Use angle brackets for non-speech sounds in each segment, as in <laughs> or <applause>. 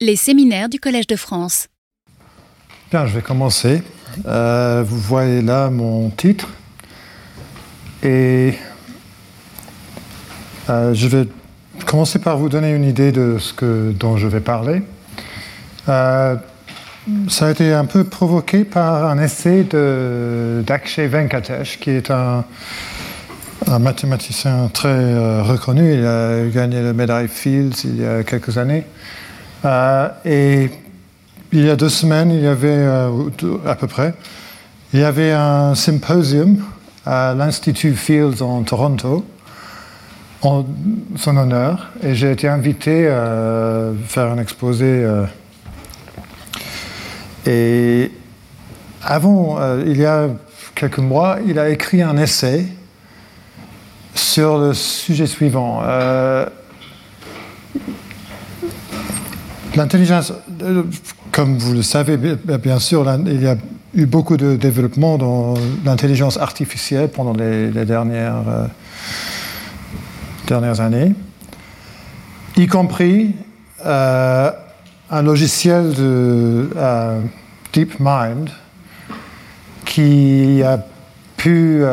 Les séminaires du Collège de France. Bien, je vais commencer. Euh, vous voyez là mon titre. Et euh, je vais commencer par vous donner une idée de ce que, dont je vais parler. Euh, ça a été un peu provoqué par un essai d'Akshay Venkatesh, qui est un, un mathématicien très reconnu. Il a gagné la médaille Fields il y a quelques années. Euh, et il y a deux semaines, il y avait, euh, à peu près, il y avait un symposium à l'Institut Fields en Toronto en son honneur. Et j'ai été invité à faire un exposé. et avant, il y a quelques mois, il a écrit un essai sur le sujet suivant. Euh, l'intelligence, euh, comme vous le savez, bien sûr, il y a eu beaucoup de développement dans l'intelligence artificielle pendant les, dernières, euh, dernières années, y compris un logiciel de DeepMind qui a pu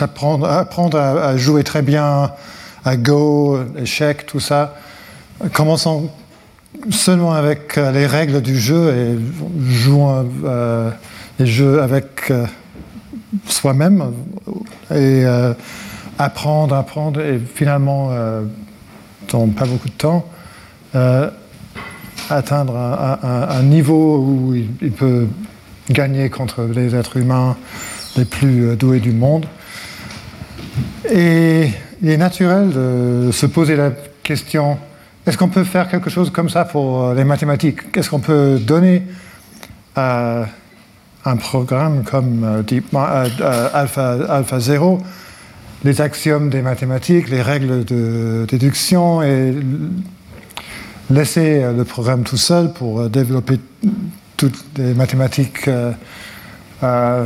apprendre à, jouer très bien à Go, échecs, tout ça, commençons seulement avec euh, les règles du jeu et jouant euh, les jeux avec euh, soi-même et apprendre, apprendre et finalement, dans pas beaucoup de temps, atteindre un, niveau où il, peut gagner contre les êtres humains les plus doués du monde. Et il est naturel de se poser la question, est-ce qu'on peut faire quelque chose comme ça pour euh, les mathématiques? Est-ce qu'on peut donner à un programme comme euh, Deep, Alpha, Alpha 0 les axiomes des mathématiques, les règles de déduction et laisser le programme tout seul pour développer toutes les mathématiques euh,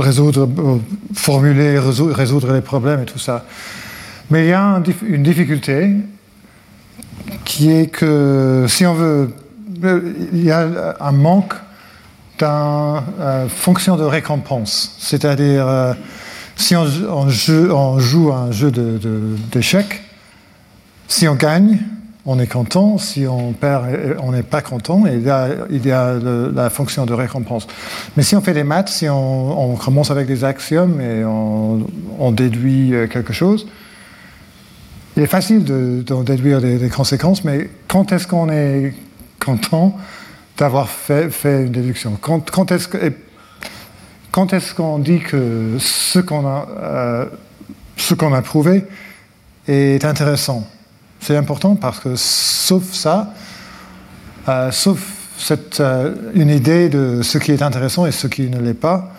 résoudre, euh, formuler, résoudre, les problèmes et tout ça. Mais il y a une difficulté qui est que si on veut, il y a un manque d'une euh, fonction de récompense. C'est-à-dire, si on, joue un jeu d'échecs, si on gagne, on est content, si on perd, on n'est pas content, et il y a, la fonction de récompense. Mais si on fait des maths, si on, commence avec des axiomes et on, déduit euh, quelque chose, il est facile de, déduire des, conséquences, mais quand est-ce qu'on est content d'avoir fait, une déduction? Quand, est-ce qu'on dit que ce qu'on a, euh, ce qu'on a prouvé est intéressant? C'est important parce que sauf ça, euh, sauf euh, une idée de ce qui est intéressant et ce qui ne l'est pas,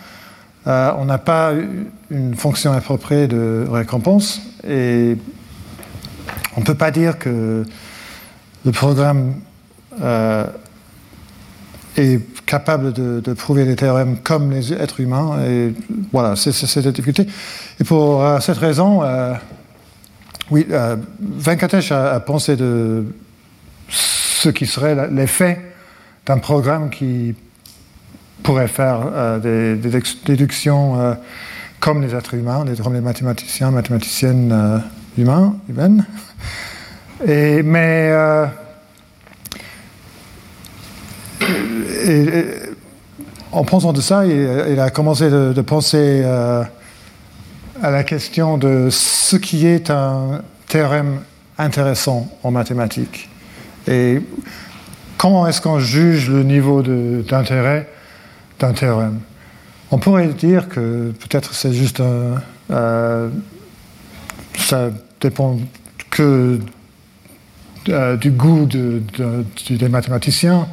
euh, on n'a pas une fonction appropriée de récompense et on ne peut pas dire que le programme est capable de, prouver des théorèmes comme les êtres humains. Et voilà, c'est cette difficulté. Et pour cette raison, oui, euh, Venkatesh a, pensé de ce qui serait l'effet d'un programme qui pourrait faire euh, des, déductions euh, comme les êtres humains, comme les mathématiciens, mathématiciennes humains, humaines. Et, mais en pensant de ça, il, a commencé de penser à la question de ce qui est un théorème intéressant en mathématiques. Et comment est-ce qu'on juge le niveau d'intérêt d'un théorème? On pourrait dire que peut-être c'est juste un... Euh, ça dépend que euh, du goût des mathématiciens,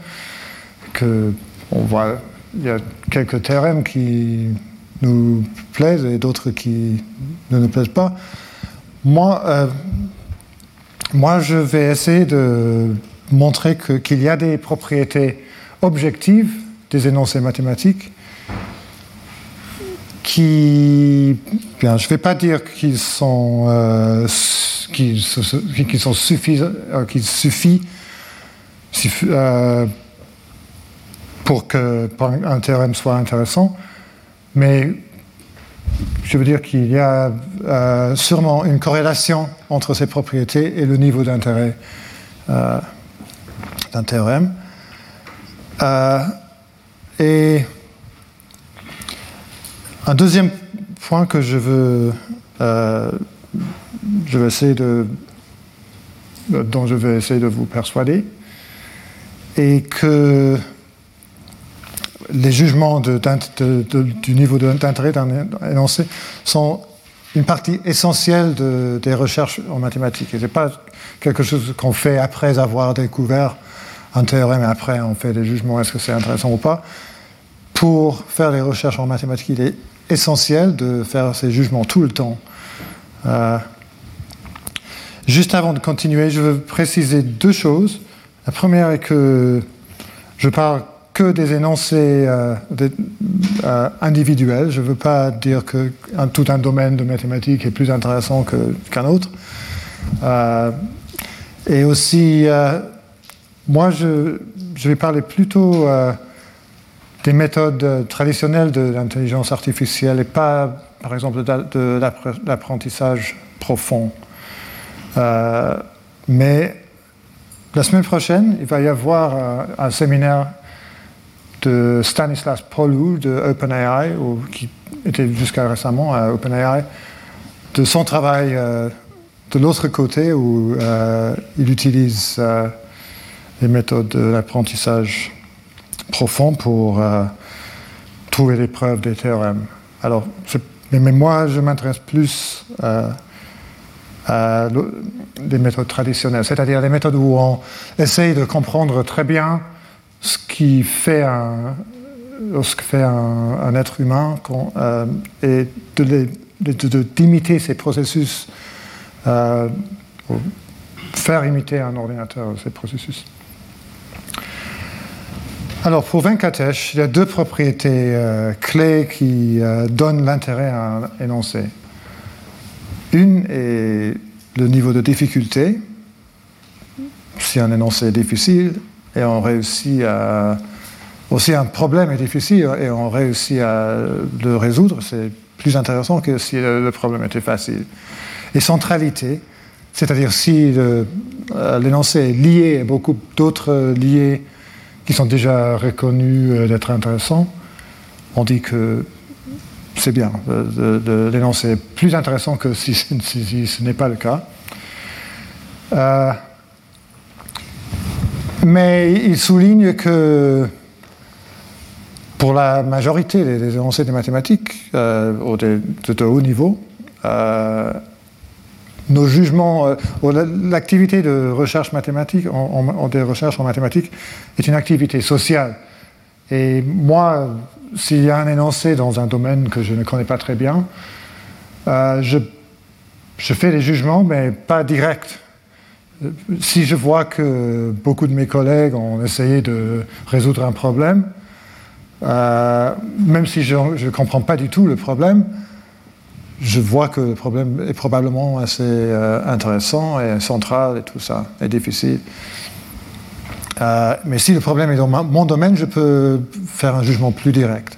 on voit, il y a quelques théorèmes qui nous plaisent et d'autres qui ne nous plaisent pas. Moi, euh, moi je vais essayer de montrer qu'il y a des propriétés objectives des énoncés mathématiques qui, bien, je ne vais pas dire qu'ils sont, euh, qu'ils, sont suffisants, euh, qu'il suffit, euh, pour que un théorème soit intéressant, mais je veux dire qu'il y a sûrement une corrélation entre ces propriétés et le niveau d'intérêt d'un théorème. et un deuxième point que je veux, euh, je essayer de, dont je vais essayer de vous persuader, est que les jugements du niveau d'intérêt d'un énoncé sont une partie essentielle des recherches en mathématiques. Ce n'est pas quelque chose qu'on fait après avoir découvert un théorème et après on fait des jugements, est-ce que c'est intéressant ou pas. Pour faire les recherches en mathématiques, il est essentiel de faire ces jugements tout le temps. Euh, juste avant de continuer, je veux préciser deux choses. La première est que je parle que des énoncés euh, euh, individuels. Je ne veux pas dire que tout un domaine de mathématiques est plus intéressant qu'un autre. et aussi, moi, je, vais parler plutôt des méthodes traditionnelles de l'intelligence artificielle et pas, par exemple, de, l'apprentissage profond. Euh, mais la semaine prochaine, il va y avoir euh, un séminaire de Stanislas Polou de OpenAI, qui était jusqu'à récemment à OpenAI, de son travail euh, de l'autre côté où il utilise les méthodes de l'apprentissage profond pour euh, trouver les preuves des théorèmes. Alors, mais moi, je m'intéresse plus euh, à des méthodes traditionnelles, c'est-à-dire des méthodes où on essaye de comprendre très bien ce qui fait un, que fait un, être humain euh, et d'imiter de, ces processus, faire imiter un ordinateur ces processus. Alors pour Venkatesh, il y a deux propriétés euh, clés qui euh, donnent l'intérêt à un énoncé. Une est le niveau de difficulté. Si un énoncé est difficile et on réussit à... Aussi un problème est difficile et on réussit à le résoudre, c'est plus intéressant que si le problème était facile. Et centralité, c'est-à-dire si euh, l'énoncé est lié à beaucoup d'autres liés qui sont déjà reconnus euh, d'être intéressants, on dit que c'est bien. De, l'énoncer plus intéressant que <laughs> si, ce n'est pas le cas. Euh, mais il souligne que pour la majorité des, énoncés des mathématiques, euh, de, haut niveau, nos jugements, euh, l'activité de recherche mathématique, en, des recherches en mathématiques, est une activité sociale. Et moi, s'il y a un énoncé dans un domaine que je ne connais pas très bien, euh, je, fais des jugements, mais pas directs. Si je vois que beaucoup de mes collègues ont essayé de résoudre un problème, euh, même si je ne comprends pas du tout le problème, je vois que le problème est probablement assez euh, intéressant et central et tout ça, et difficile. Euh, mais si le problème est dans mon domaine, je peux faire un jugement plus direct.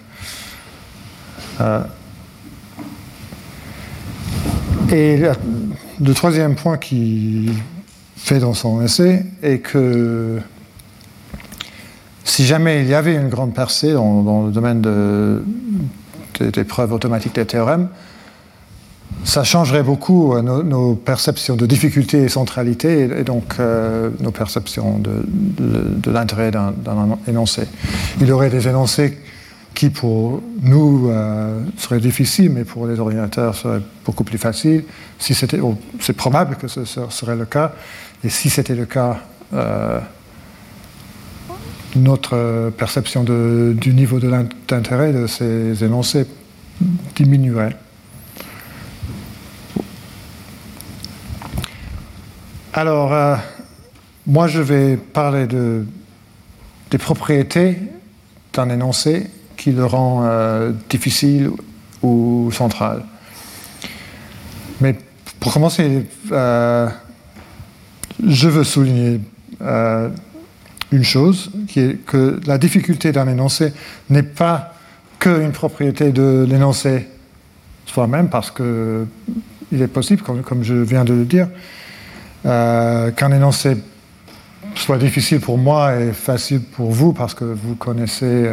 Et le troisième point qu'il fait dans son essai est que si jamais il y avait une grande percée dans, le domaine de, des preuves automatiques des théorèmes, ça changerait beaucoup euh, nos, perceptions de difficulté et centralité, et, donc euh, nos perceptions de, l'intérêt d'un énoncé. Il y aurait des énoncés qui, pour nous, euh, seraient difficiles, mais pour les ordinateurs, seraient beaucoup plus faciles. Si c'était, c'est probable que ce serait le cas, et si c'était le cas, notre perception du niveau d'intérêt de ces énoncés diminuerait. Alors, euh, moi, je vais parler de, des propriétés d'un énoncé qui le rend euh, difficile ou centrale. Mais pour commencer, euh, je veux souligner euh, une chose, qui est que la difficulté d'un énoncé n'est pas qu'une propriété de l'énoncé soi-même, parce qu'il est possible, comme, je viens de le dire, qu'un énoncé soit difficile pour moi et facile pour vous, parce que vous connaissez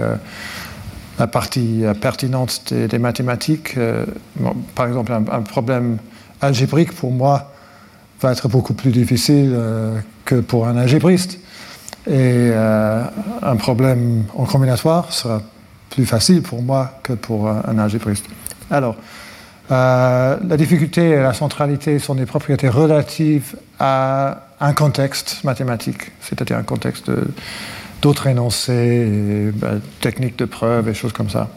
la partie pertinente des, mathématiques. par exemple, un problème algébrique, pour moi, va être beaucoup plus difficile euh, que pour un algébriste. Et euh, un problème en combinatoire sera plus facile pour moi que pour un algébriste. Alors, euh, la difficulté et la centralité sont des propriétés relatives à un contexte mathématique, c'est-à-dire un contexte d'autres énoncés, ben, techniques de preuve et choses comme ça.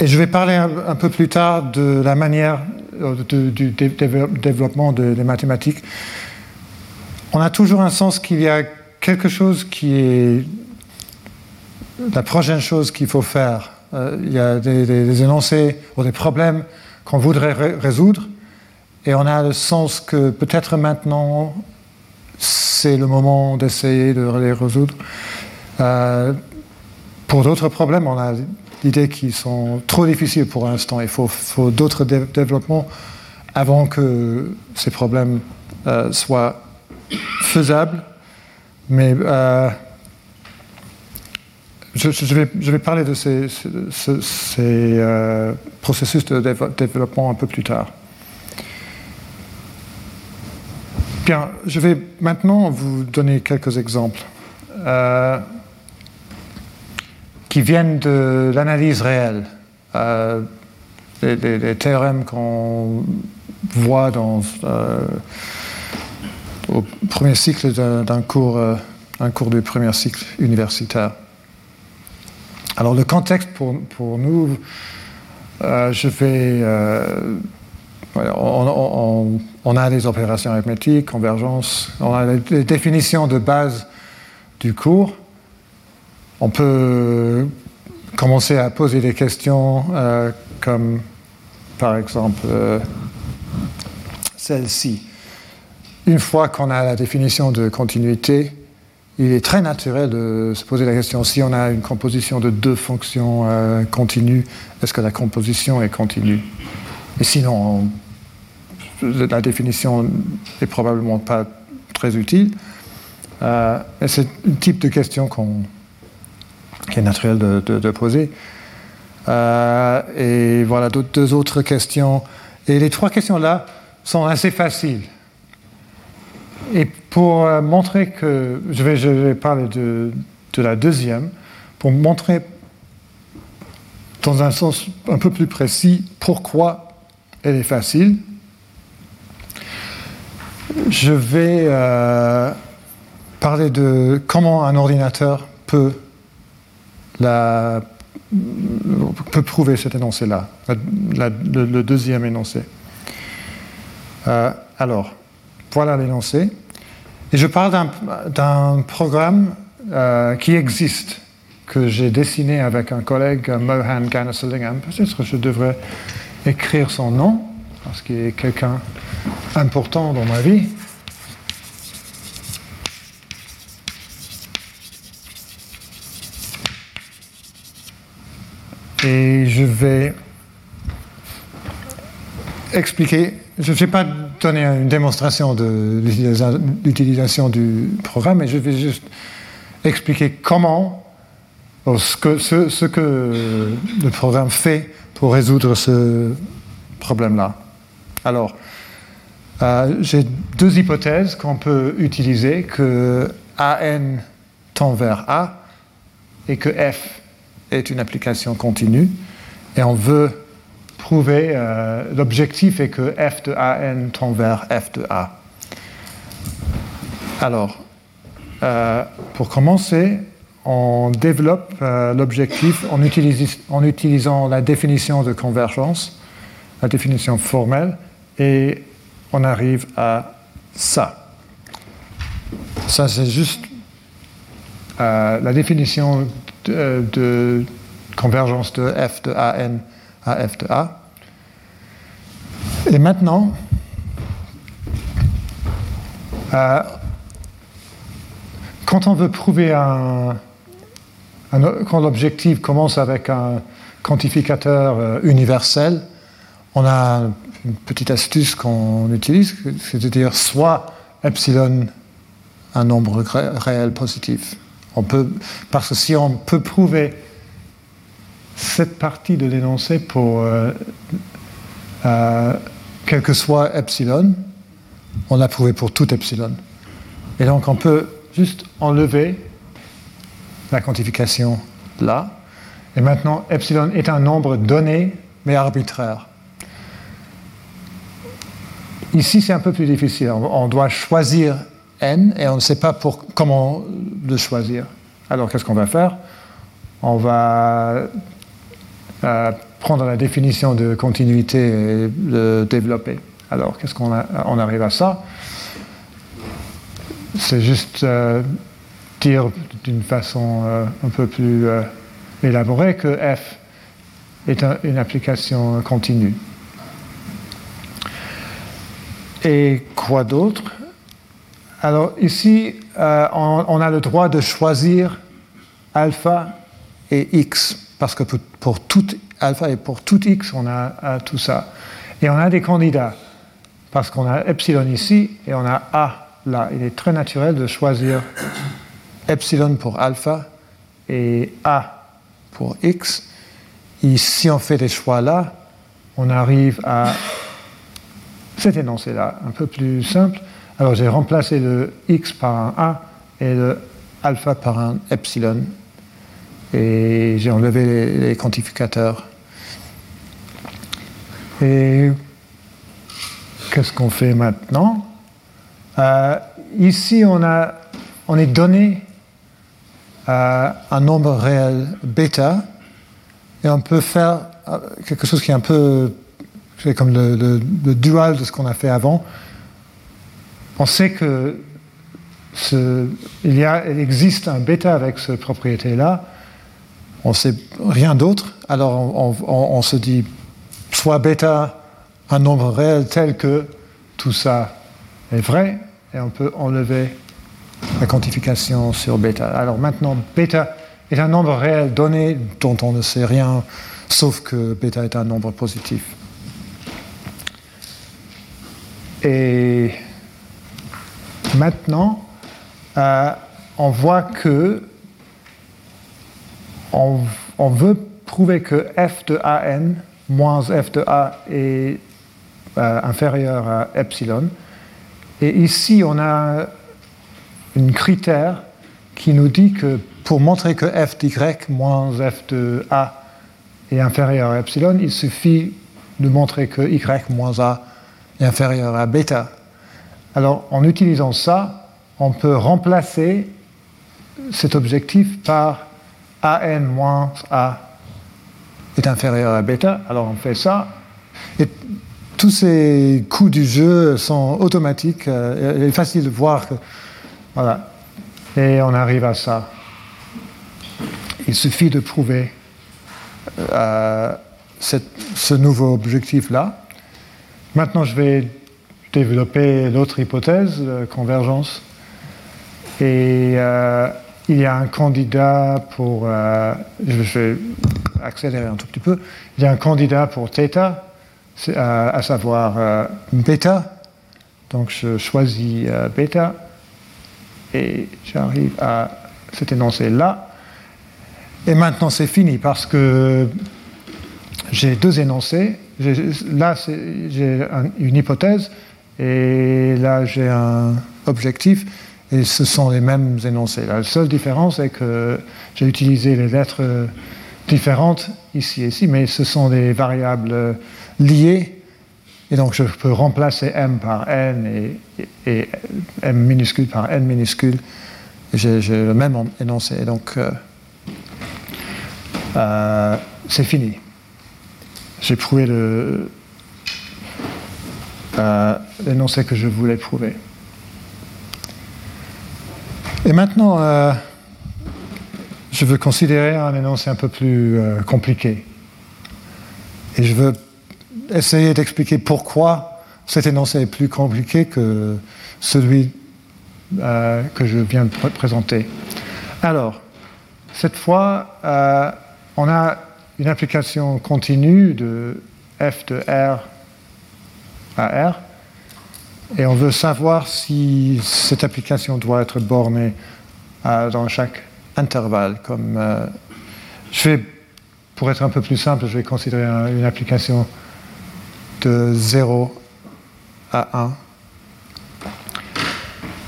Et je vais parler un, peu plus tard de la manière euh, du développement des mathématiques. On a toujours un sens qu'il y a quelque chose qui est la prochaine chose qu'il faut faire. Euh, il y a des, énoncés ou des problèmes qu'on voudrait résoudre, et on a le sens que peut-être maintenant c'est le moment d'essayer de les résoudre. Euh, pour d'autres problèmes, on a l'idée qu'ils sont trop difficiles pour l'instant. Il faut, d'autres développements avant que ces problèmes euh, soient faisables. Mais euh, je, vais, parler de ces, processus de développement un peu plus tard. Bien, je vais maintenant vous donner quelques exemples qui viennent de l'analyse réelle. Euh, les, théorèmes qu'on voit dans, euh, au premier cycle d'un cours, euh, un cours du premier cycle universitaire. Alors le contexte pour, pour nous, je vais... On, on, a des opérations arithmétiques, convergence, on a les définitions de base du cours on peut commencer à poser des questions euh, comme par exemple euh, celle-ci. Une fois qu'on a la définition de continuité, il est très naturel de se poser la question si on a une composition de deux fonctions euh, continues, est-ce que la composition est continue? Et sinon, la définition n'est probablement pas très utile. c'est un type de question qui est naturel de, poser. Euh, et voilà deux, autres questions. Et les trois questions-là sont assez faciles. Et pour euh, montrer que, je vais, parler de, la deuxième, pour montrer dans un sens un peu plus précis pourquoi elle est facile, je vais euh, parler de comment un ordinateur peut peut prouver cet énoncé-là, le, deuxième énoncé. Euh, alors, voilà l'énoncé. Et je parle d'un programme euh, qui existe, que j'ai dessiné avec un collègue, Mohan Ganaslingham. Peut-être que je devrais écrire son nom, parce qu'il est quelqu'un important dans ma vie. Et je vais expliquer, je ne vais pas donner une démonstration de l'utilisation du programme, mais je vais juste expliquer comment, ce que, ce, que le programme fait pour résoudre ce problème-là. Alors, euh, j'ai deux hypothèses qu'on peut utiliser, que AN tend vers A et que F est une application continue et on veut prouver, euh, l'objectif est que f de AN tend vers f de A. Alors, euh, pour commencer, on développe l'objectif en, en, utilisant la définition de convergence, la définition formelle, et on arrive à ça. Ça, c'est juste la définition de, convergence de f de AN à f de A. Et maintenant, euh, quand on veut prouver un, quand l'objectif commence avec un quantificateur euh, universel, on a une petite astuce qu'on utilise, c'est-à-dire soit epsilon un nombre réel positif. On peut, parce que si on peut prouver cette partie de l'énoncé pour euh, euh, quel que soit epsilon, on l'a prouvé pour tout epsilon. Et donc on peut juste enlever la quantification là. Et maintenant, epsilon est un nombre donné, mais arbitraire. Ici, c'est un peu plus difficile. On doit choisir n et on ne sait pas pour, comment le choisir. Alors, qu'est-ce qu'on va faire? On va euh, prendre la définition de continuité et le développer. Alors, qu'est-ce qu'on on arrive à ça? C'est juste euh, dire d'une façon euh, un peu plus élaborée que f est une application continue. Et quoi d'autre? Alors ici, euh, on, a le droit de choisir alpha et x, parce que pour, tout alpha et pour tout x, on a, tout ça. Et on a des candidats, parce qu'on a epsilon ici et on a a là. Il est très naturel de choisir epsilon pour alpha et a pour x. Et si on fait des choix là, on arrive à cet énoncé-là, un peu plus simple. Alors j'ai remplacé le x par un a et le alpha par un epsilon. Et j'ai enlevé les, quantificateurs. Et qu'est-ce qu'on fait maintenant? Euh, Ici, on, a, on est donné euh, un nombre réel bêta et on peut faire euh, quelque chose qui est un peu c'est comme le, dual de ce qu'on a fait avant. On sait que existe un bêta avec cette propriété-là. On ne sait rien d'autre. Alors on, se dit soit bêta un nombre réel tel que tout ça est vrai, et on peut enlever la quantification sur bêta. Alors maintenant, bêta est un nombre réel donné dont on ne sait rien, sauf que bêta est un nombre positif. Et maintenant, euh, on voit que on, veut prouver que f de an moins f de a est euh, inférieur à epsilon. Et ici, on a un critère qui nous dit que pour montrer que f d'y moins f de a est inférieur à epsilon, il suffit de montrer que y moins a inférieur à bêta. Alors, en utilisant ça, on peut remplacer cet objectif par AN moins A est inférieur à bêta. Alors, on fait ça. Et tous ces coups du jeu sont automatiques. Euh, il est facile de voir que. Voilà. Et on arrive à ça. Il suffit de prouver euh, ce nouveau objectif-là. Maintenant, je vais développer l'autre hypothèse, la convergence. Et euh, il y a un candidat pour. Euh, je vais accélérer un tout petit peu. Il y a un candidat pour θ, à, savoir euh, bêta. Donc je choisis bêta et j'arrive à cet énoncé-là. Et maintenant c'est fini parce que j'ai deux énoncés là, j'ai une hypothèse et là, j'ai un objectif et ce sont les mêmes énoncés. La seule différence est que j'ai utilisé les lettres différentes ici et ici, mais ce sont des variables liées et donc je peux remplacer m par n et, m minuscule par n minuscule. J'ai le même énoncé. Donc, euh, euh, c'est fini j'ai prouvé euh, l'énoncé que je voulais prouver. Et maintenant, euh, je veux considérer un énoncé un peu plus euh, compliqué. Et je veux essayer d'expliquer pourquoi cet énoncé est plus compliqué que celui que je viens de présenter. Alors, cette fois, on a une application continue de f de r à r, et on veut savoir si cette application doit être bornée dans chaque intervalle. Comme, euh, je vais, pour être un peu plus simple, je vais considérer une application de 0 à 1.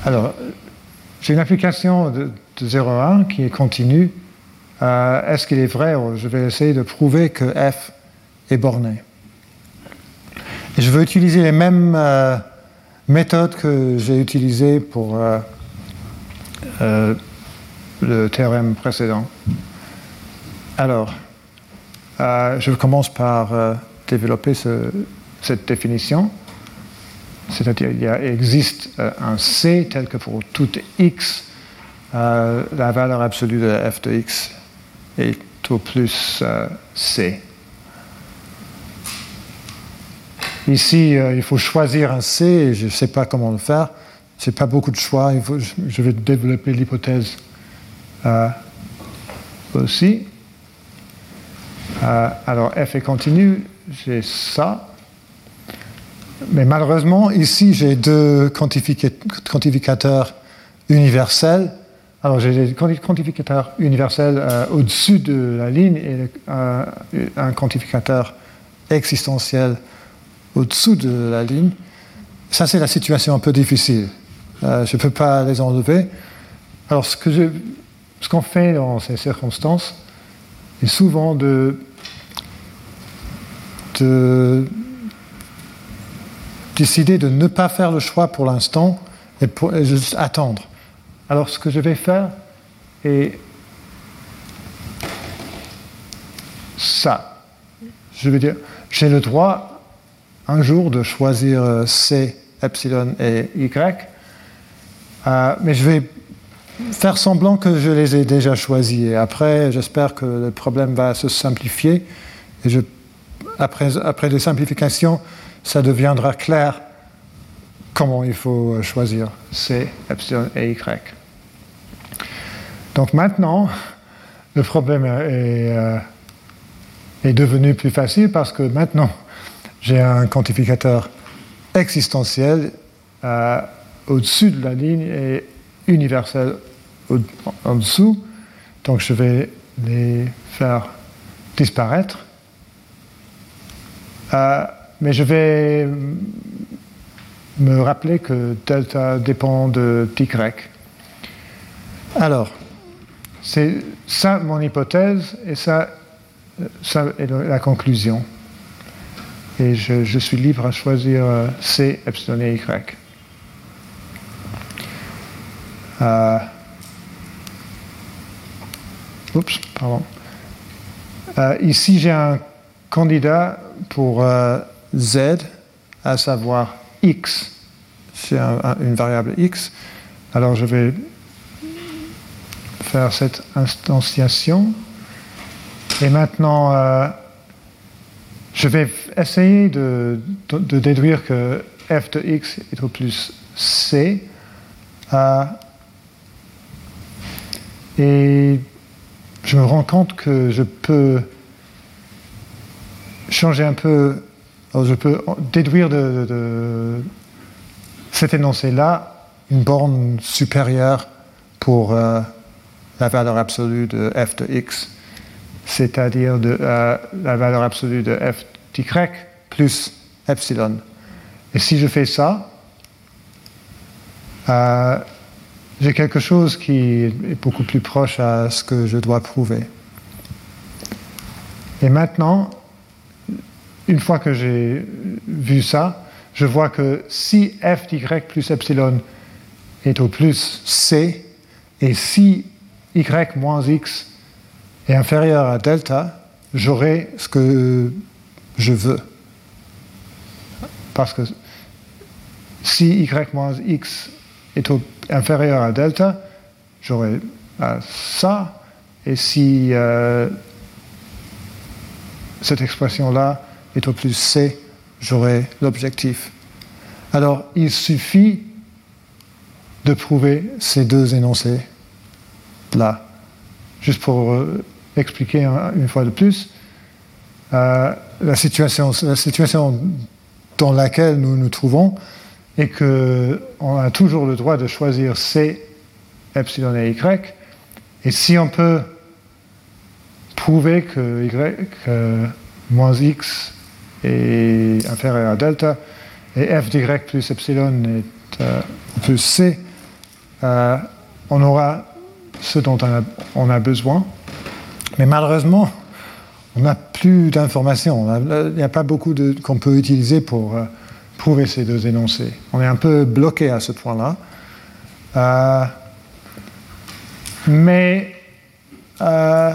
Alors, j'ai une application de, 0 à 1 qui est continue. Euh, est-ce qu'il est vrai? Je vais essayer de prouver que f est borné. Et je veux utiliser les mêmes euh, méthodes que j'ai utilisées pour le théorème précédent. Alors, euh, je commence par euh, développer cette définition. C'est-à-dire qu'il existe euh, un C tel que pour tout x, la valeur absolue de f de x est tout plus C. Ici, il faut choisir un C et je ne sais pas comment le faire. Ce n'est pas beaucoup de choix. Je vais développer l'hypothèse euh, aussi. Euh, alors f est continu, j'ai ça. Mais malheureusement, ici, j'ai deux quantificateurs universels. Alors, j'ai des quantificateurs universels euh, au-dessus de la ligne et un quantificateur existentiel au-dessous de la ligne. Ça, c'est la situation un peu difficile. je ne peux pas les enlever. Alors, ce qu'on fait dans ces circonstances est souvent de, décider de ne pas faire le choix pour l'instant et, pour, juste attendre. Alors ce que je vais faire est ça. Je veux dire, j'ai le droit un jour de choisir euh, C, epsilon et Y, euh, mais je vais faire semblant que je les ai déjà choisis. Après, j'espère que le problème va se simplifier. Et après, après des simplifications, ça deviendra clair comment il faut choisir C, epsilon et Y. Donc maintenant, le problème est, euh, est devenu plus facile parce que maintenant, j'ai un quantificateur existentiel euh, au-dessus de la ligne et universel en dessous. Donc je vais les faire disparaître. Euh, mais je vais me rappeler que delta dépend de y. Alors, c'est ça mon hypothèse et ça, ça est la conclusion. Et je, suis libre à choisir euh, C, epsilon et Y. Euh, oups, pardon. Euh, ici, j'ai un candidat pour Z, à savoir X. C'est une variable X. Alors, je vais faire cette instantiation. Et maintenant, je vais essayer de, de, déduire que f de x est au plus c. Et je me rends compte que je peux changer un peu, je peux déduire de, cet énoncé-là une borne supérieure pour euh, la valeur absolue de f de x, c'est-à-dire euh, la valeur absolue de f d'y plus epsilon. Et si je fais ça, euh, j'ai quelque chose qui est beaucoup plus proche à ce que je dois prouver. Et maintenant, une fois que j'ai vu ça, je vois que si f d'y plus epsilon est au plus c, et si y moins x est inférieur à delta, j'aurai ce que je veux. Parce que si y moins x est inférieur à delta, j'aurai ça, et si euh, cette expression-là est au plus C, j'aurai l'objectif. Alors, il suffit de prouver ces deux énoncés là. Juste pour euh, expliquer une fois de plus, euh, la, situation, dans laquelle nous nous trouvons est qu'on a toujours le droit de choisir C, epsilon et Y. Et si on peut prouver que Y moins X est inférieur à delta et f d'Y plus epsilon est euh, plus C, on aura ce dont on a, besoin. Mais malheureusement, on n'a plus d'informations. Il n'y a pas beaucoup qu'on peut utiliser pour euh, prouver ces deux énoncés. On est un peu bloqué à ce point-là. Euh, mais euh,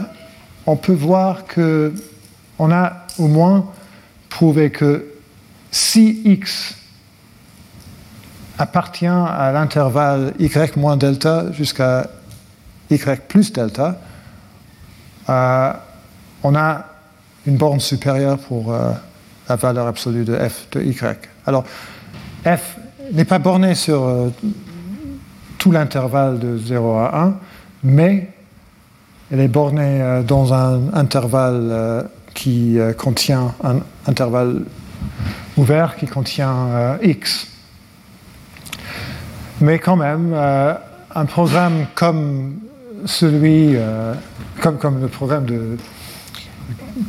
on peut voir que on a au moins prouvé que si x appartient à l'intervalle y moins delta jusqu'à y plus delta, euh, on a une borne supérieure pour euh, la valeur absolue de f de y. Alors, f n'est pas borné sur euh, tout l'intervalle de 0 à 1, mais elle est bornée dans un intervalle qui contient un intervalle ouvert qui contient x. Mais quand même, un programme comme celui, euh, comme, le programme de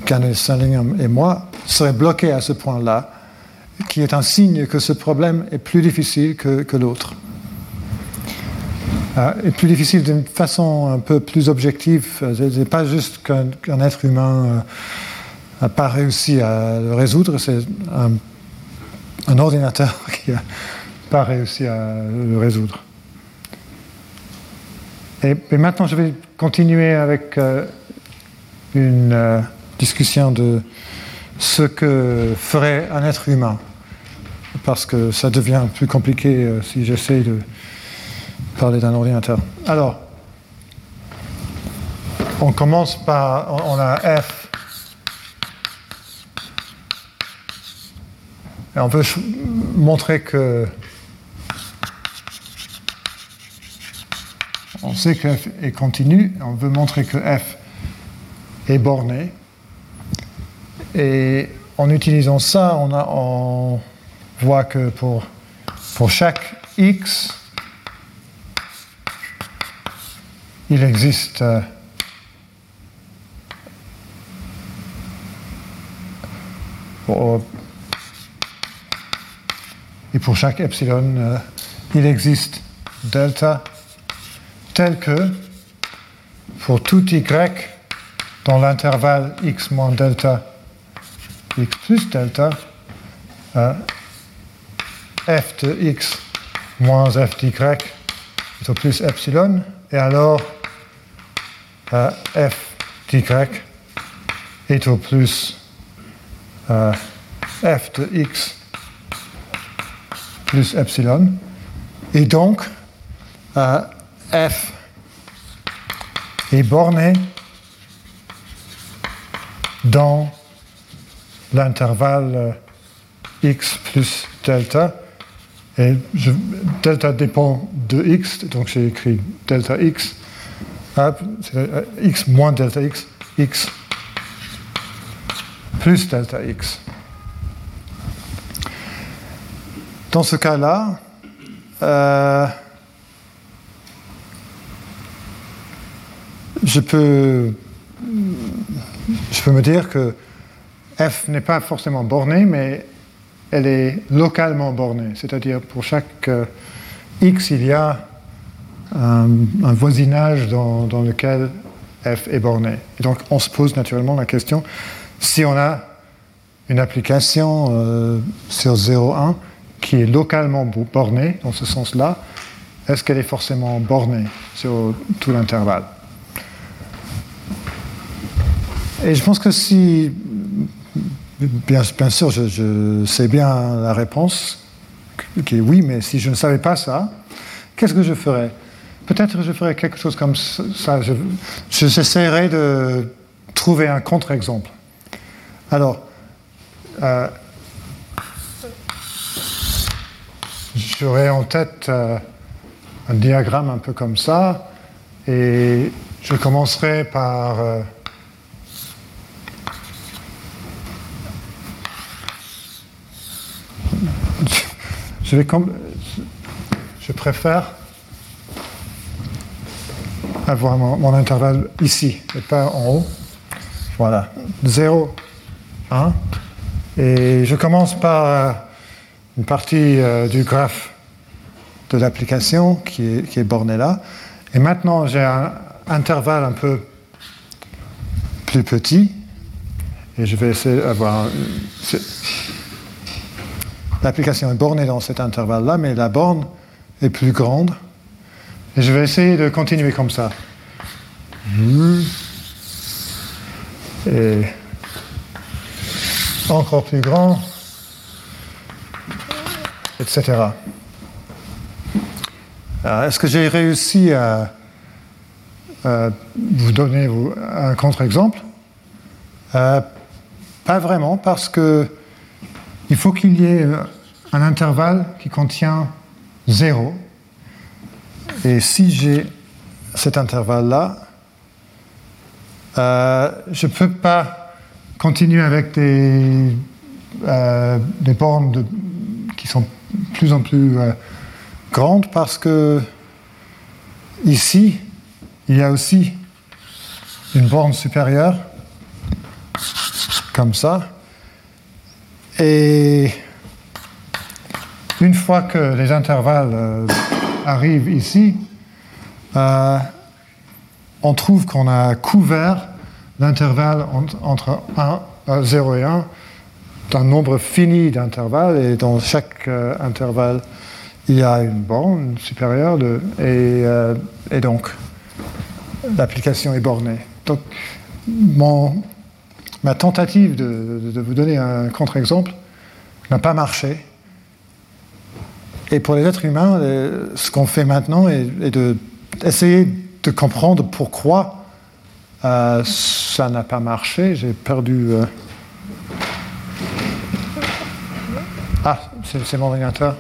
Kenneth Stellingham et moi, serait bloqué à ce point-là, qui est un signe que ce problème est plus difficile que, l'autre. Euh, est plus difficile d'une façon un peu plus objective. Ce n'est pas juste qu'un être humain n'a pas réussi à le résoudre, c'est un, un ordinateur <laughs> qui n'a pas réussi à le résoudre. Et, maintenant, je vais continuer avec euh, une euh, discussion de ce que ferait un être humain, parce que ça devient plus compliqué euh, si j'essaie de parler d'un ordinateur. Alors, on commence par, on a F. Et on veut montrer que on sait que f est continu, on veut montrer que f est borné. Et en utilisant ça, on, voit que pour, chaque x, il existe euh, et pour chaque epsilon, euh, il existe delta tel que pour tout y dans l'intervalle x moins delta, x plus delta, euh, f de x moins f d'y est au plus epsilon, et alors euh, f d'y est au plus euh, f de x plus epsilon. Et donc, f est borné dans l'intervalle x plus delta. Et delta dépend de x, donc j'ai écrit delta x, euh, x moins delta x, x plus delta x. Dans ce cas-là, euh, je peux, me dire que f n'est pas forcément bornée, mais elle est localement bornée. C'est-à-dire pour chaque euh, x, il y a un, voisinage dans, lequel f est borné. Et donc on se pose naturellement la question, si on a une application euh, sur 0,1 qui est localement bornée, dans ce sens-là, est-ce qu'elle est forcément bornée sur tout l'intervalle? Et je pense que si, bien, sûr, je, sais bien la réponse, qui est oui, mais si je ne savais pas ça, qu'est-ce que je ferais? Peut-être je ferai quelque chose comme ça. J'essaierai de trouver un contre-exemple. Alors, euh, j'aurai en tête euh, un diagramme un peu comme ça, et je commencerai par... Euh, je, préfère avoir mon, intervalle ici et pas en haut. Voilà, 0, 1. Et je commence par euh, une partie euh, du graphe de l'application qui est, qui est borné là. Et maintenant, j'ai un intervalle un peu plus petit. Et je vais essayer d'avoir. L'application est bornée dans cet intervalle-là, mais la borne est plus grande. Et je vais essayer de continuer comme ça. Et encore plus grand, etc. Est-ce que j'ai réussi à, vous donner un contre-exemple? Euh, Pas vraiment, parce que il faut qu'il y ait un intervalle qui contient 0 et si j'ai cet intervalle-là, euh, je ne peux pas continuer avec des, euh, bornes qui sont plus en plus euh, grandes parce que ici, il y a aussi une borne supérieure, comme ça. Et une fois que les intervalles arrive ici, euh, on trouve qu'on a couvert l'intervalle entre 1, 0 et 1 d'un nombre fini d'intervalles, et dans chaque euh, intervalle, il y a une borne supérieure, de, et, euh, et, donc l'application est bornée. Donc, mon, ma tentative de, vous donner un contre-exemple n'a pas marché. Et pour les êtres humains, ce qu'on fait maintenant est, d'essayer de, comprendre pourquoi euh, ça n'a pas marché. J'ai perdu. Euh, ah, c'est mon ordinateur.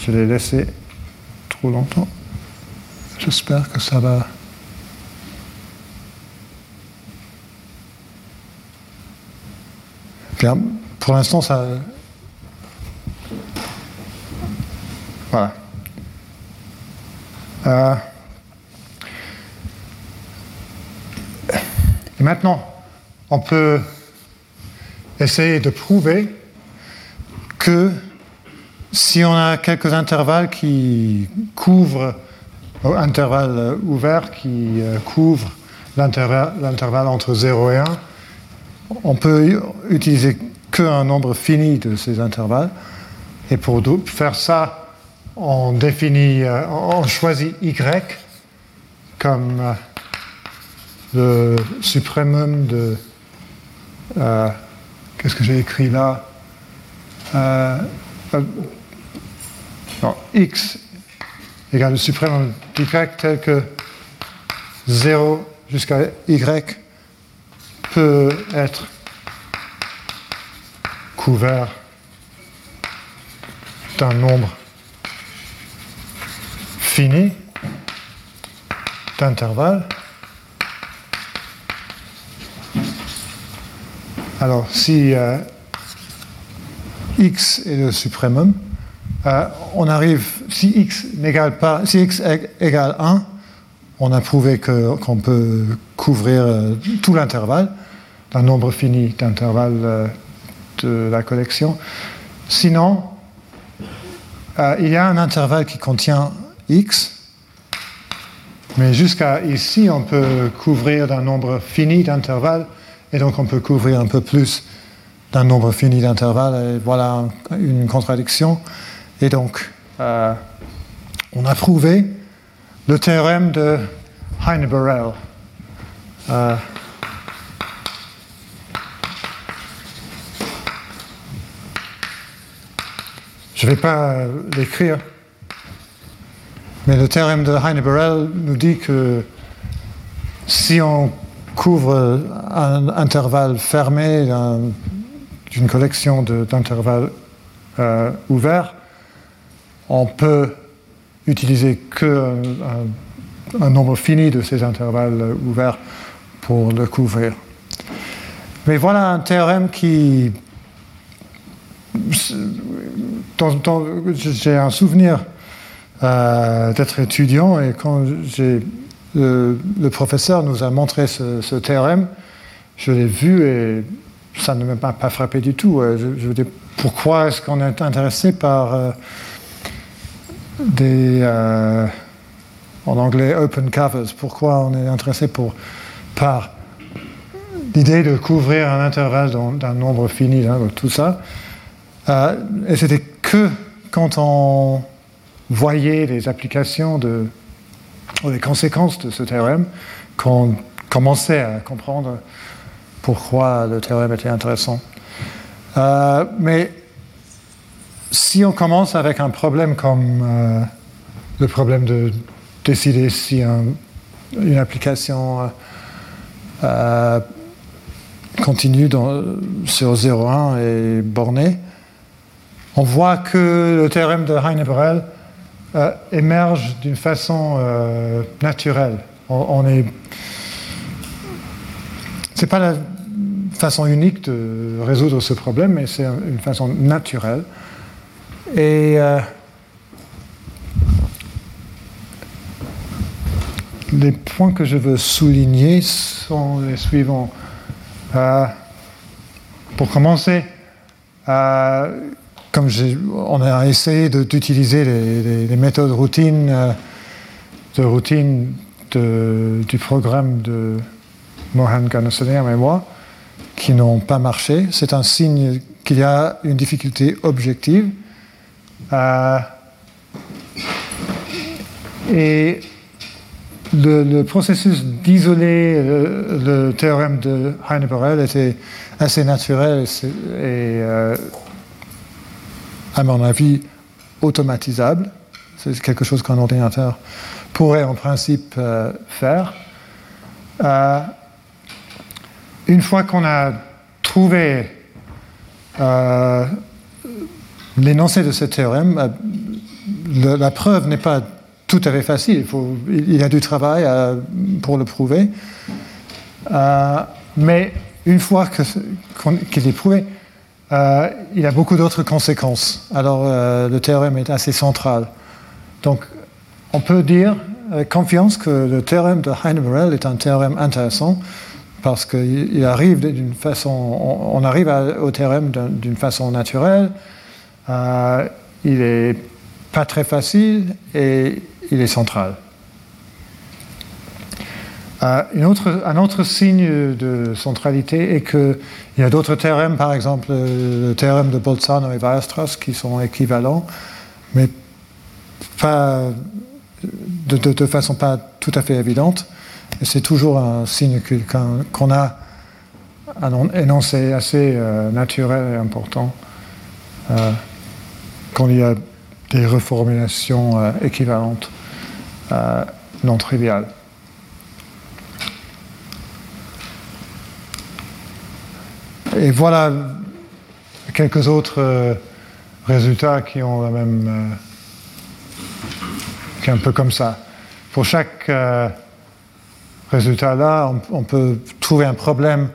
Je l'ai laissé trop longtemps. J'espère que ça va. Pour l'instant, ça, Voilà. Euh, et maintenant, on peut essayer de prouver que si on a quelques intervalles qui couvrent, euh, intervalles ouverts qui euh, couvrent l'intervalle entre 0 et 1, on peut utiliser qu'un nombre fini de ces intervalles. Et pour faire ça, on définit, euh, on choisit Y comme euh, le suprémum de. Euh, qu'est-ce que j'ai écrit là? X égale le suprémum d'Y tel que 0 jusqu'à Y peut être couvert d'un nombre fini d'intervalle. Alors, si x est le suprémum, euh, on arrive, si x n'égale pas, si x égale 1, on a prouvé qu'on peut couvrir euh, tout l'intervalle, d'un nombre fini d'intervalles de la collection. Sinon, il y a un intervalle qui contient x. Mais jusqu'à ici, on peut couvrir d'un nombre fini d'intervalles, et donc on peut couvrir un peu plus d'un nombre fini d'intervalles, et voilà une contradiction. Et donc, euh, on a prouvé le théorème de Heine-Borel. Euh, je ne vais pas l'écrire. Mais le théorème de Heine-Borel nous dit que si on couvre un intervalle fermé d'une collection d'intervalles euh, ouverts, on peut utiliser que un, nombre fini de ces intervalles ouverts pour le couvrir. Mais voilà un théorème qui... J'ai un souvenir euh, d'être étudiant et quand le, professeur nous a montré ce, théorème, je l'ai vu et ça ne m'a pas frappé du tout. Je, je veux dire, pourquoi est-ce qu'on est intéressé par euh, des, euh, en anglais, open covers? Pourquoi on est intéressé par l'idée de couvrir un intervalle d'un nombre fini, hein, tout ça? Euh, Et c'était que quand on voyait les applications ou les conséquences de ce théorème qu'on commençait à comprendre pourquoi le théorème était intéressant. Euh, mais si on commence avec un problème comme euh, le problème de décider si une application continue sur 0,1 est bornée, on voit que le théorème de Heine-Borel émerge d'une façon naturelle. On, on est, c'est pas la façon unique de résoudre ce problème, mais c'est une façon naturelle. Et euh, les points que je veux souligner sont les suivants. Euh, pour commencer, euh, comme on a essayé d'utiliser les, méthodes routines de routine du programme de Mohan Ghanasaner et moi, qui n'ont pas marché. C'est un signe qu'il y a une difficulté objective. Euh, et le, processus d'isoler le, théorème de Heine-Borel était assez naturel et, euh, à mon avis, automatisable. C'est quelque chose qu'un ordinateur pourrait en principe euh, faire. Une fois qu'on a trouvé euh, l'énoncé de ce théorème, euh, la preuve n'est pas tout à fait facile. Il, y a du travail euh, pour le prouver. mais une fois qu'il est prouvé, il y a beaucoup d'autres conséquences. Alors le théorème est assez central. Donc on peut dire avec confiance que le théorème de Heine-Borel est un théorème intéressant parce qu'il arrive d'une façon, on, arrive au théorème d'une façon naturelle. Euh, il n'est pas très facile et il est central. Euh, un autre signe de centralité est qu'il y a d'autres théorèmes, par exemple le théorème de Bolzano et Weierstrass, qui sont équivalents, mais de façon pas tout à fait évidente c'est toujours un signe qu'on a un énoncé assez euh, naturel et important euh, quand il y a des reformulations euh, équivalentes non triviales. Et voilà quelques autres résultats qui ont la même. qui est un peu comme ça. Pour chaque résultat-là, on, peut trouver un problème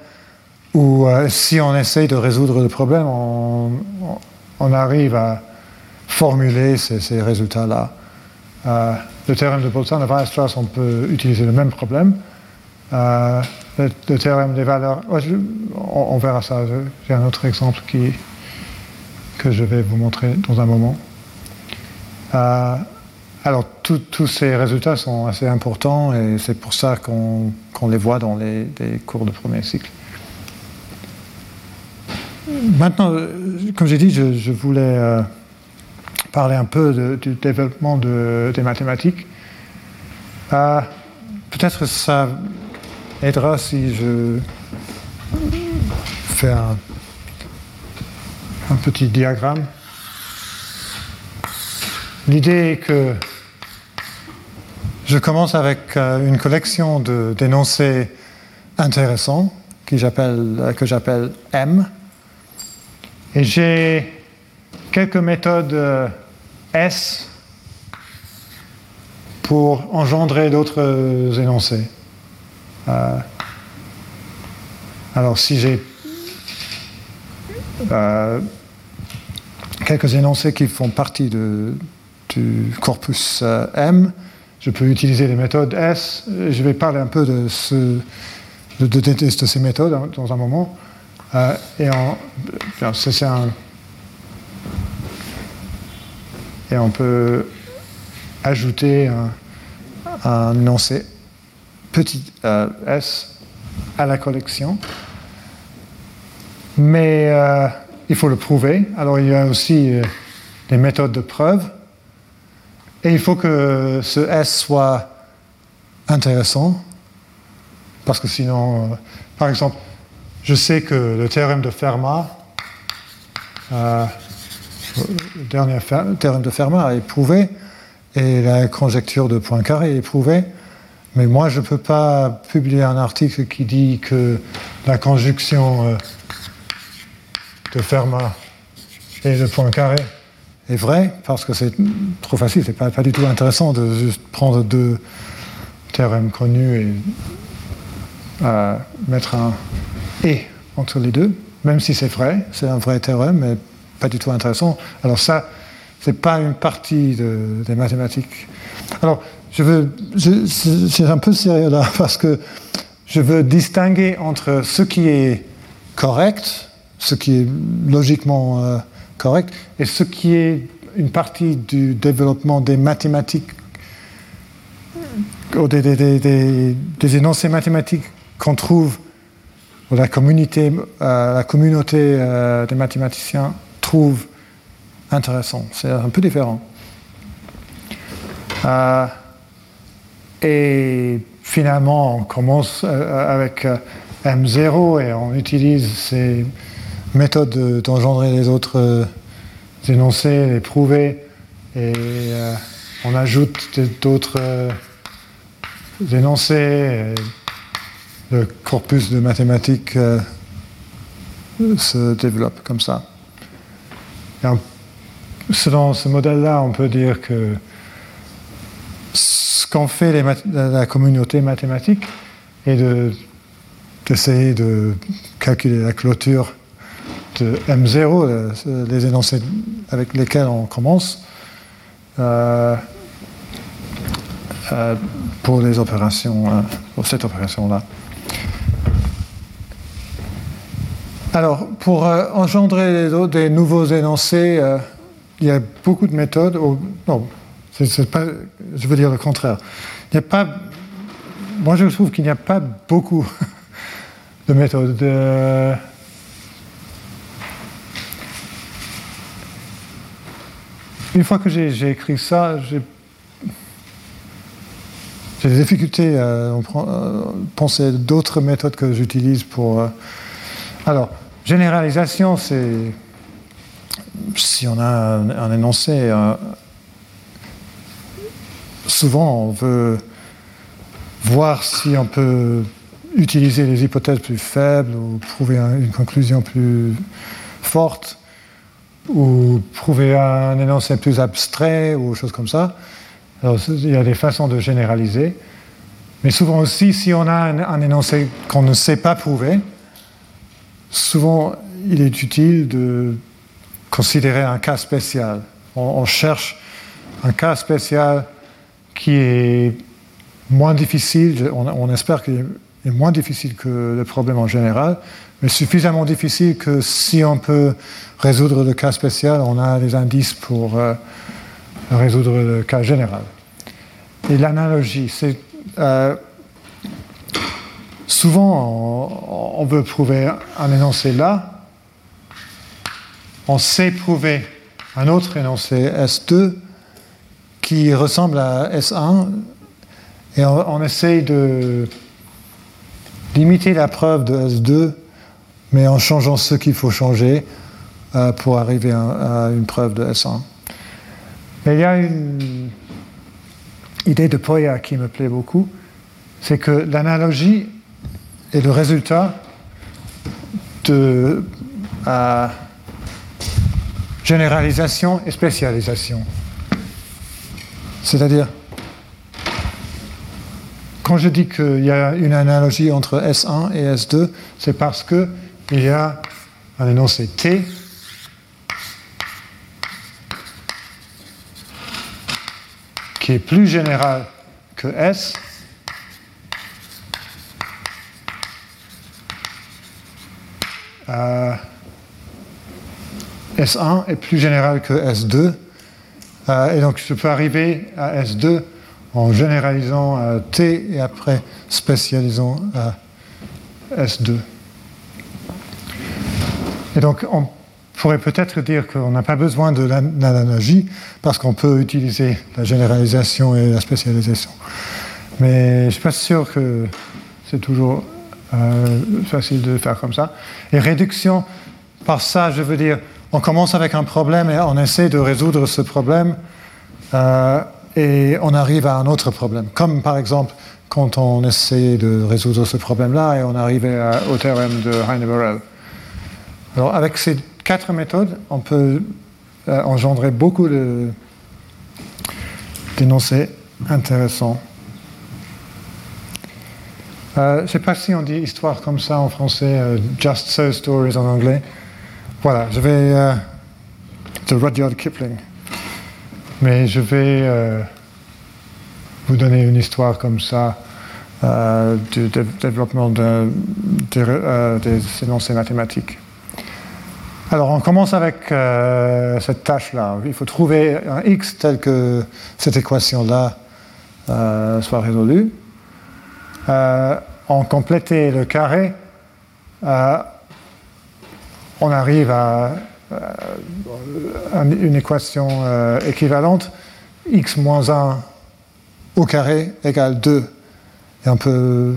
où euh, si on essaye de résoudre le problème, on, arrive à formuler ces, résultats-là. Euh, le théorème de Boltzmann de Weierstrass, on peut utiliser le même problème. Euh, le, théorème des valeurs, on, verra ça. J'ai un autre exemple qui, que je vais vous montrer dans un moment. Alors, tous ces résultats sont assez importants et c'est pour ça qu'on les voit dans les, cours de premier cycle. Maintenant, comme j'ai dit, je, voulais euh, parler un peu du développement des mathématiques. Euh, peut-être ça aidera si je fais un petit diagramme. L'idée est que je commence avec euh, une collection d'énoncés intéressants que j'appelle M. Et j'ai quelques méthodes euh, S pour engendrer d'autres énoncés. Euh, alors si j'ai quelques énoncés qui font partie du corpus M, je peux utiliser les méthodes S. Je vais parler un peu de, ce, de, ces méthodes hein, dans un moment. Euh, et on peut ajouter un, un énoncé petit euh, s à la collection. Mais euh, il faut le prouver. Alors il y a aussi des méthodes de preuve. Et il faut que ce S soit intéressant, parce que sinon, euh, par exemple, je sais que le théorème de Fermat, euh, le dernier théorème de Fermat est prouvé, et la conjecture de Poincaré est prouvée, mais moi je ne peux pas publier un article qui dit que la conjonction euh, de Fermat et de Poincaré est vrai, parce que c'est trop facile, c'est pas, pas du tout intéressant de juste prendre deux théorèmes connus et euh, mettre un et entre les deux, même si c'est vrai, c'est un vrai théorème, mais pas du tout intéressant. Alors ça, c'est pas une partie des mathématiques. Alors, je veux, c'est un peu sérieux là, <laughs> parce que je veux distinguer entre ce qui est correct, ce qui est logiquement euh, correct, et ce qui est une partie du développement des mathématiques, ou des, énoncés mathématiques qu'on trouve, ou la communauté, euh, la communauté euh, des mathématiciens trouve intéressant. C'est un peu différent. Et finalement, on commence avec M0 et on utilise ces méthode d'engendrer les autres euh, énoncés, les prouver, et euh, on ajoute d'autres euh, énoncés. le corpus de mathématiques se développe comme ça. selon ce modèle-là, on peut dire que qu'en fait la communauté mathématique est d'essayer de calculer la clôture de M0, euh, les énoncés avec lesquels on commence, euh, euh, pour les opérations, pour cette opération-là. Alors, pour engendrer des nouveaux énoncés, il y a beaucoup de méthodes. Je veux dire le contraire. Il a pas. Moi, je trouve qu'il n'y a pas beaucoup <laughs> de méthodes. Une fois que j'ai écrit ça, j'ai des difficultés à penser d'autres méthodes que j'utilise pour. Euh, alors, généralisation, c'est. Si on a un, énoncé, euh, souvent on veut voir si on peut utiliser les hypothèses plus faibles ou prouver une conclusion plus forte ou prouver un énoncé plus abstrait ou choses comme ça. Alors, il y a des façons de généraliser. Mais souvent aussi, si on a un, énoncé qu'on ne sait pas prouver, souvent il est utile de considérer un cas spécial. On, cherche un cas spécial qui est moins difficile, on, espère qu'il est moins difficile que le problème en général, mais suffisamment difficile que si on peut résoudre le cas spécial, on a des indices pour euh, résoudre le cas général. Et l'analogie, c'est euh, souvent on, veut prouver un énoncé là, on sait prouver un autre énoncé S2 qui ressemble à S1 et on, essaye de d'imiter la preuve de S2 mais en changeant ce qu'il faut changer euh, pour arriver à, une preuve de S1. Mais il y a une, idée de Poya qui me plaît beaucoup, c'est que l'analogie est le résultat de généralisation et spécialisation. C'est-à-dire, quand je dis qu'il y a une analogie entre S1 et S2, c'est parce qu'il y a un énoncé T. qui est plus général que S, euh, S1 est plus général que S2, euh, et donc je peux arriver à S2 en généralisant à T et après spécialisant à S2. Et donc on pourrait peut-être dire qu'on n'a pas besoin de l'analogie parce qu'on peut utiliser la généralisation et la spécialisation. Mais je ne suis pas sûr que c'est toujours euh, facile de faire comme ça. Et réduction, par ça, je veux dire, on commence avec un problème et on essaie de résoudre ce problème euh, et on arrive à un autre problème. Comme par exemple quand on essaie de résoudre ce problème-là et on arrive au théorème de Heine-Borel. Avec ces quatre méthodes, on peut euh, engendrer beaucoup d'énoncés intéressants. Euh, je ne sais pas si on dit histoire comme ça en français, euh, just so stories en anglais. Voilà, je vais. de Rudyard Kipling. Mais je vais vous donner une histoire comme ça du développement de, des énoncés mathématiques. Alors on commence avec euh, cette tâche-là. Il faut trouver un x tel que cette équation-là euh, soit résolue. Euh, en compléter le carré, on arrive à une équation équivalente. x moins 1 au carré égale 2. Et on peut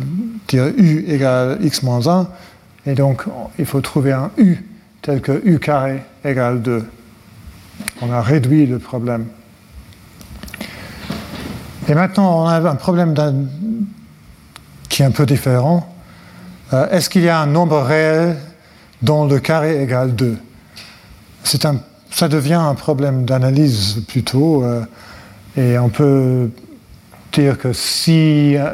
dire u égale x moins 1. Et donc il faut trouver un u tel que u carré égale 2. On a réduit le problème. Et maintenant, on a un problème qui est un peu différent. Euh, est-ce qu'il y a un nombre réel dont le carré égale 2 un, Ça devient un problème d'analyse plutôt. Euh, et on peut dire que si, euh,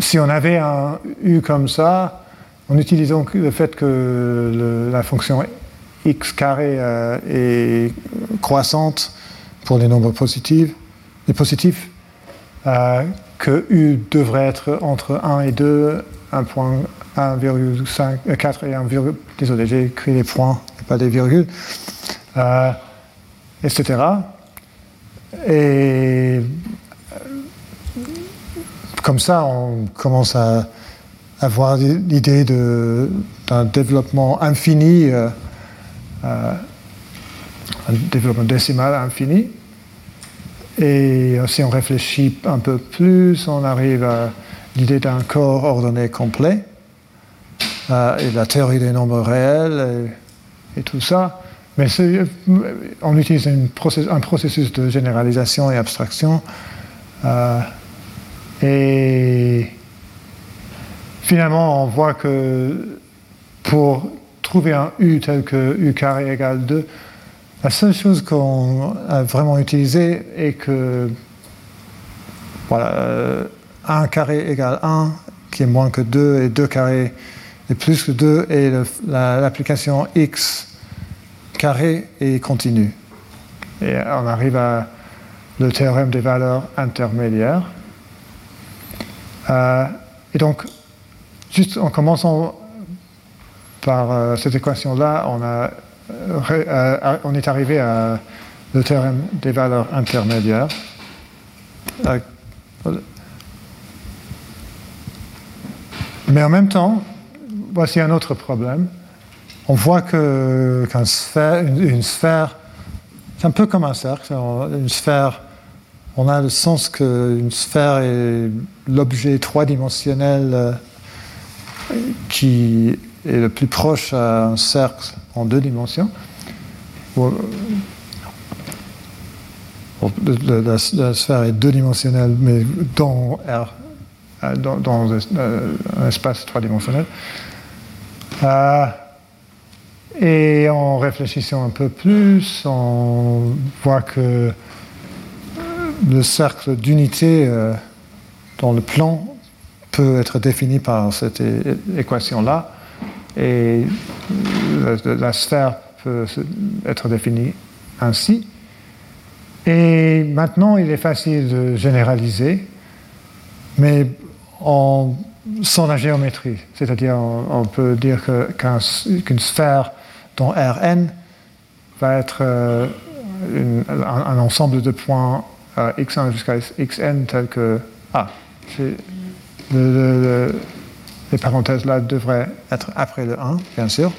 si on avait un u comme ça, en utilisant le fait que la fonction x carré euh, est croissante pour les nombres positifs, les positifs, que u devrait être entre 1 et 2, 1.1,4 et 1, désolé, j'ai écrit les points pas des virgules, euh, etc. Et comme ça, on commence à avoir l'idée d'un développement infini, euh, euh, un développement décimal infini. Et si on réfléchit un peu plus, on arrive à l'idée d'un corps ordonné complet, euh, et la théorie des nombres réels, et, tout ça. Mais on utilise un processus de généralisation et abstraction. et finalement, on voit que pour trouver un U tel que U carré égale 2, la seule chose qu'on a vraiment utilisée est que voilà, 1 carré égale 1, qui est moins que 2, et 2 carré est plus que 2, et l'application x carré est continue. Et on arrive à le théorème des valeurs intermédiaires. Euh, et donc, Juste en commençant par euh, cette équation-là, on, euh, euh, on, est arrivé à le théorème des valeurs intermédiaires. Mais en même temps, voici un autre problème. On voit que sphère, c'est un peu comme un cercle. Une sphère, on a le sens qu'une sphère est l'objet trois-dimensionnel qui est le plus proche à un cercle en deux dimensions. la, sphère est deux dimensionnelle, mais dans euh, dans, un espace trois-dimensionnel. Et en réfléchissant un peu plus, on voit que le cercle d'unité dans le plan peut être défini par cette équation-là, et la, sphère peut être définie ainsi. Et maintenant, il est facile de généraliser, mais en, sans la géométrie. C'est-à-dire, on, peut dire qu'une sphère dont Rn va être euh, un, ensemble de points euh, x1 jusqu'à xn tel que A. les parenthèses là devraient être après le 1, bien sûr.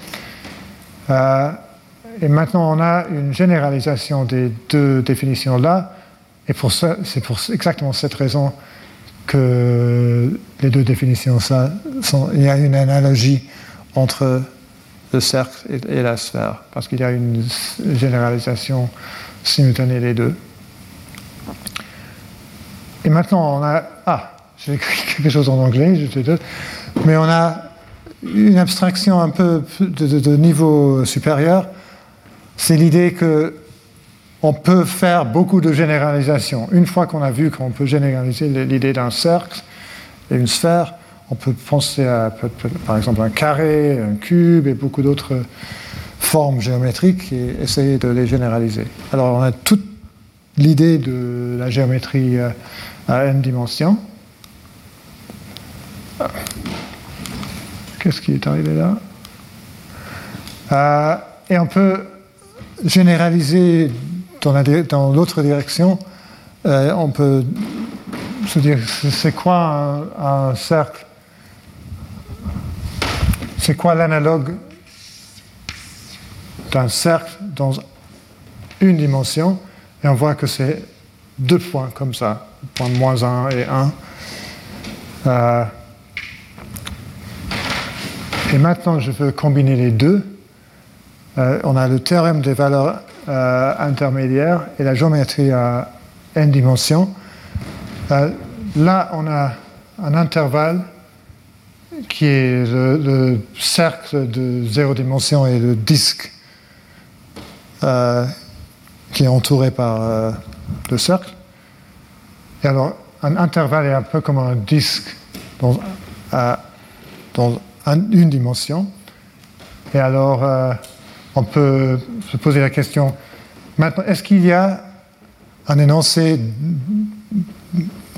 Euh, et maintenant, on a une généralisation des deux définitions-là. Et c'est pour exactement cette raison que les deux définitions, il y a une analogie entre le cercle et, la sphère, parce qu'il y a une généralisation simultanée des deux. Et maintenant, on a... Ah, j'ai écrit quelque chose en anglais, je mais on a une abstraction un peu de niveau supérieur c'est l'idée que on peut faire beaucoup de généralisations. Une fois qu'on a vu qu'on peut généraliser l'idée d'un cercle et une sphère, on peut penser à, par exemple, un carré, un cube et beaucoup d'autres formes géométriques et essayer de les généraliser. Alors, on a toute l'idée de la géométrie à n dimensions. Qu'est-ce qui est arrivé là? Euh, Et on peut généraliser dans l'autre direction, euh, on peut se dire c'est quoi un, cercle? C'est quoi l'analogue d'un cercle dans une dimension? Et on voit que c'est deux points comme ça, point moins 1 et 1. Euh, et maintenant, je veux combiner les deux. Euh, on a le théorème des valeurs euh, intermédiaires et la géométrie à n dimensions. Euh, là, on a un intervalle qui est le, cercle de zéro dimension et le disque qui est entouré par le cercle. Et alors, un intervalle est un peu comme un disque dans, dans une dimension. Et alors, on peut se poser la question, maintenant, est-ce qu'il y a un énoncé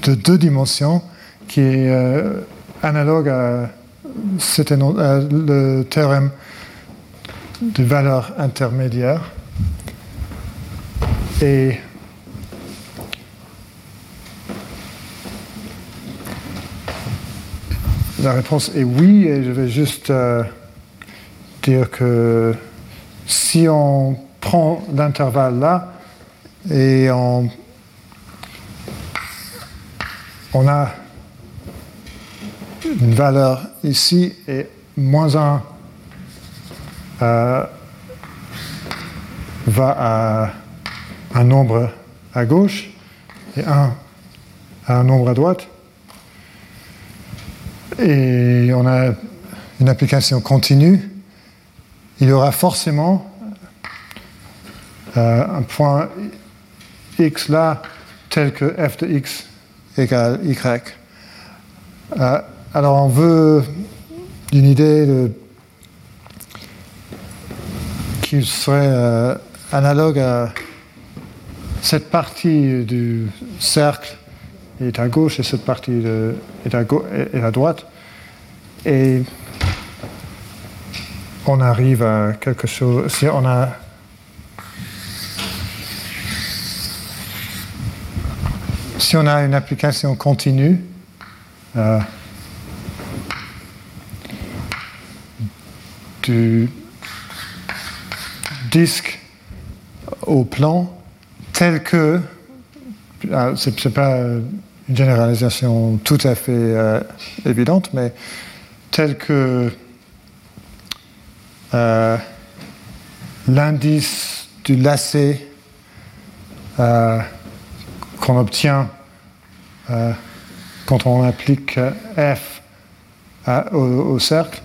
de deux dimensions qui est euh, analogue à, le théorème de valeur intermédiaire? Et la réponse est oui, et je vais juste euh, dire que si on prend l'intervalle là et on, on a une valeur ici et moins 1 euh, va à un nombre à gauche et 1 à un nombre à droite. Et on a une application continue il y aura forcément euh, un point x là tel que f de x égale y. Euh, alors on veut une idée de, qui serait euh, analogue à cette partie du cercle est à gauche et cette partie est, à est à droite. Et on arrive à quelque chose, si on a si on a une application continue, euh, du disque au plan tel que, ah, ce n'est pas une généralisation tout à fait euh, évidente, mais tel que euh, l'indice du lacet euh, qu'on obtient quand on applique f au, cercle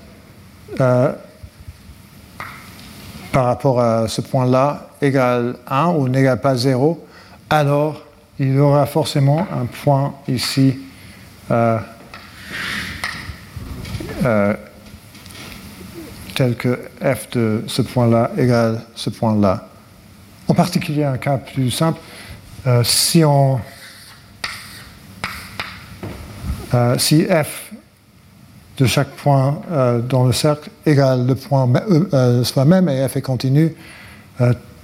par rapport à ce point-là égale 1 ou n'égale pas 0, alors il y aura forcément un point ici euh, euh, tel que f de ce point-là égale ce point-là. En particulier, un cas plus simple, euh, si on si f de chaque point dans le cercle égale le point soi-même et f est continu,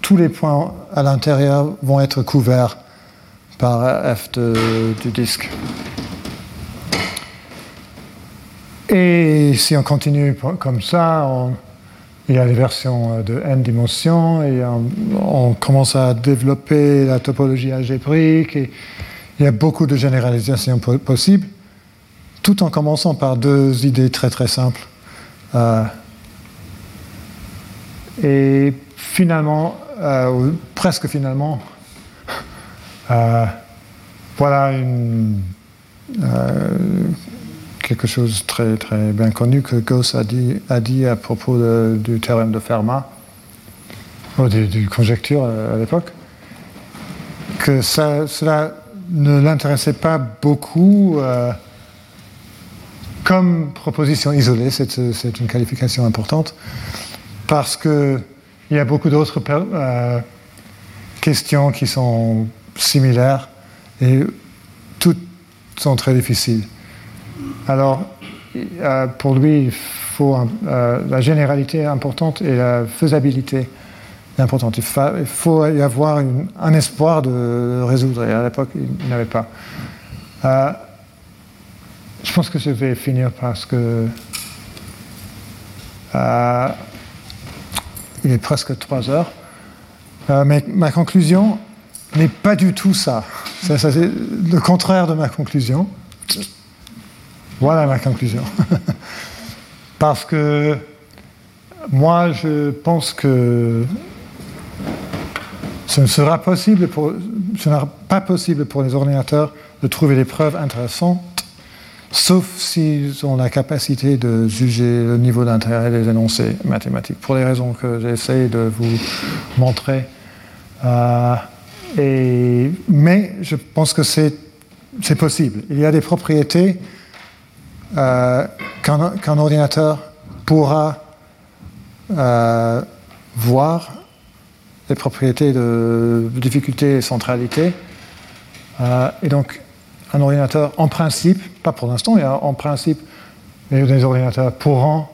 tous les points à l'intérieur vont être couverts par f du disque. Et si on continue comme ça, il y a des versions de n dimensions et on, commence à développer la topologie algébrique il y a beaucoup de généralisations possibles, tout en commençant par deux idées très très simples. Euh, et finalement, euh, presque finalement, <laughs> euh, voilà une, quelque chose très, très bien connu que Gauss a dit, a dit à propos du théorème de Fermat, ou du, conjecture à l'époque, que ça, cela ne l'intéressait pas beaucoup euh, comme proposition isolée, c'est une qualification importante, parce qu'il y a beaucoup d'autres euh, questions qui sont similaires et toutes sont très difficiles. Alors, euh, pour lui, il faut euh, la généralité importante et la faisabilité importante. Il, faut y avoir un espoir de résoudre. Et à l'époque, il n'y avait pas. Euh, je pense que je vais finir parce que il est presque trois heures. mais ma conclusion n'est pas du tout ça c'est le contraire de ma conclusion. Voilà ma conclusion. <laughs> Parce que moi, je pense que ce ne sera pas possible pour les ordinateurs de trouver des preuves intéressantes, sauf s'ils ont la capacité de juger le niveau d'intérêt des énoncés mathématiques, pour les raisons que j'essaie de vous montrer. Euh, mais je pense que c'est possible. Il y a des propriétés euh, qu'un ordinateur pourra euh, voir les propriétés de difficulté et centralité. Euh, et donc, un ordinateur, en principe, pas pour l'instant, mais en principe, les ordinateurs pourront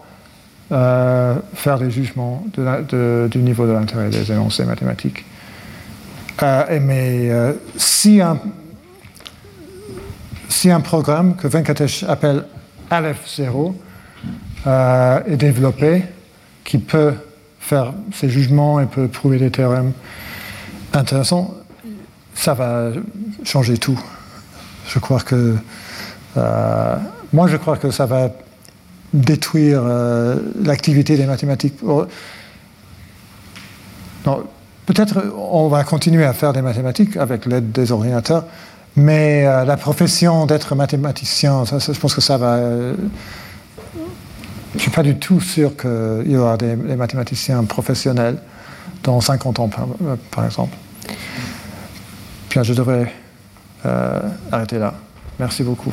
faire des jugements du niveau de l'intérêt des énoncés mathématiques. mais si un, si un programme que Venkatesh appelle Aleph 0 euh, est développé, qui peut faire ses jugements et peut prouver des théorèmes intéressants, ça va changer tout. Je crois que. Euh, moi, je crois que ça va détruire euh, l'activité des mathématiques. Oh, peut-être on va continuer à faire des mathématiques avec l'aide des ordinateurs, mais euh, la profession d'être mathématicien, je pense que ça va. Euh, je ne suis pas du tout sûr qu'il y aura des, mathématiciens professionnels dans 50 ans, par, exemple. Bien, je devrais euh, arrêter là. Merci beaucoup.